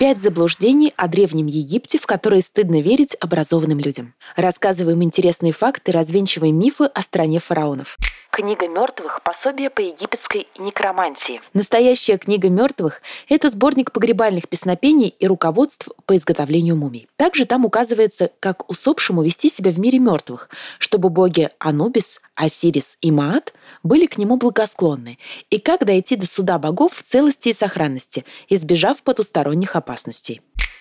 Пять заблуждений о Древнем Египте, в которые стыдно верить образованным людям. Рассказываем интересные факты, развенчиваем мифы о стране фараонов. Книга мертвых – пособие по египетской некромантии. Настоящая книга мертвых – это сборник погребальных песнопений и руководств по изготовлению мумий. Также там указывается, как усопшему вести себя в мире мертвых, чтобы боги Анубис, Осирис и Маат были к нему благосклонны, и как дойти до суда богов в целости и сохранности, избежав потусторонних опасностей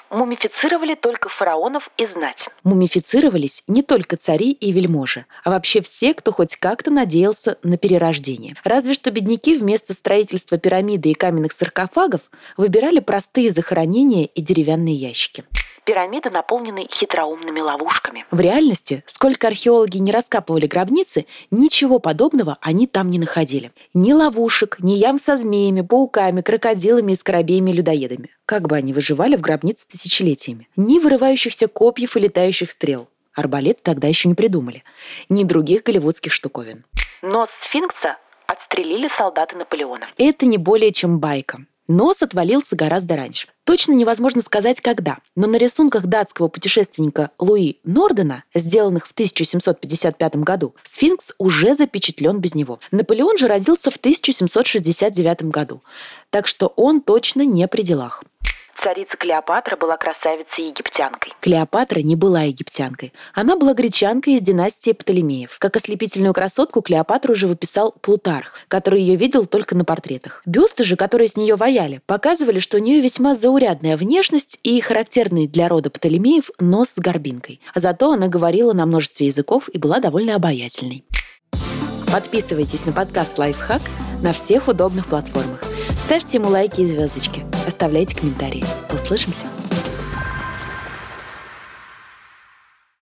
мумифицировали только фараонов и знать. Мумифицировались не только цари и вельможи, а вообще все, кто хоть как-то надеялся на перерождение. Разве что бедняки вместо строительства пирамиды и каменных саркофагов выбирали простые захоронения и деревянные ящики пирамиды наполнены хитроумными ловушками. В реальности, сколько археологи не раскапывали гробницы, ничего подобного они там не находили. Ни ловушек, ни ям со змеями, пауками, крокодилами и скоробеями-людоедами. Как бы они выживали в гробнице тысячелетиями. Ни вырывающихся копьев и летающих стрел. Арбалет тогда еще не придумали. Ни других голливудских штуковин. Но сфинкса отстрелили солдаты Наполеона. Это не более чем байка. Нос отвалился гораздо раньше. Точно невозможно сказать, когда, но на рисунках датского путешественника Луи Нордена, сделанных в 1755 году, сфинкс уже запечатлен без него. Наполеон же родился в 1769 году, так что он точно не при делах. Царица Клеопатра была красавицей-египтянкой. Клеопатра не была египтянкой. Она была гречанкой из династии Птолемеев. Как ослепительную красотку Клеопатру уже выписал Плутарх, который ее видел только на портретах. Бюсты же, которые с нее ваяли, показывали, что у нее весьма заурядная внешность и характерный для рода Птолемеев нос с горбинкой. А зато она говорила на множестве языков и была довольно обаятельной. Подписывайтесь на подкаст «Лайфхак» на всех удобных платформах. Ставьте ему лайки и звездочки. Оставляйте комментарии. Услышимся!